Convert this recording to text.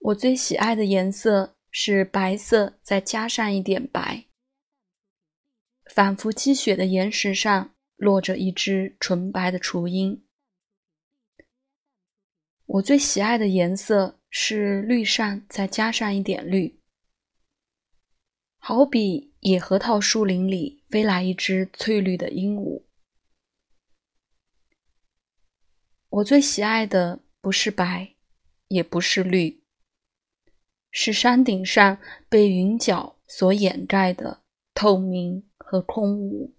我最喜爱的颜色是白色，再加上一点白。仿佛积雪的岩石上落着一只纯白的雏鹰。我最喜爱的颜色是绿上再加上一点绿，好比野核桃树林里飞来一只翠绿的鹦鹉。我最喜爱的不是白，也不是绿，是山顶上被云角所掩盖的透明和空无。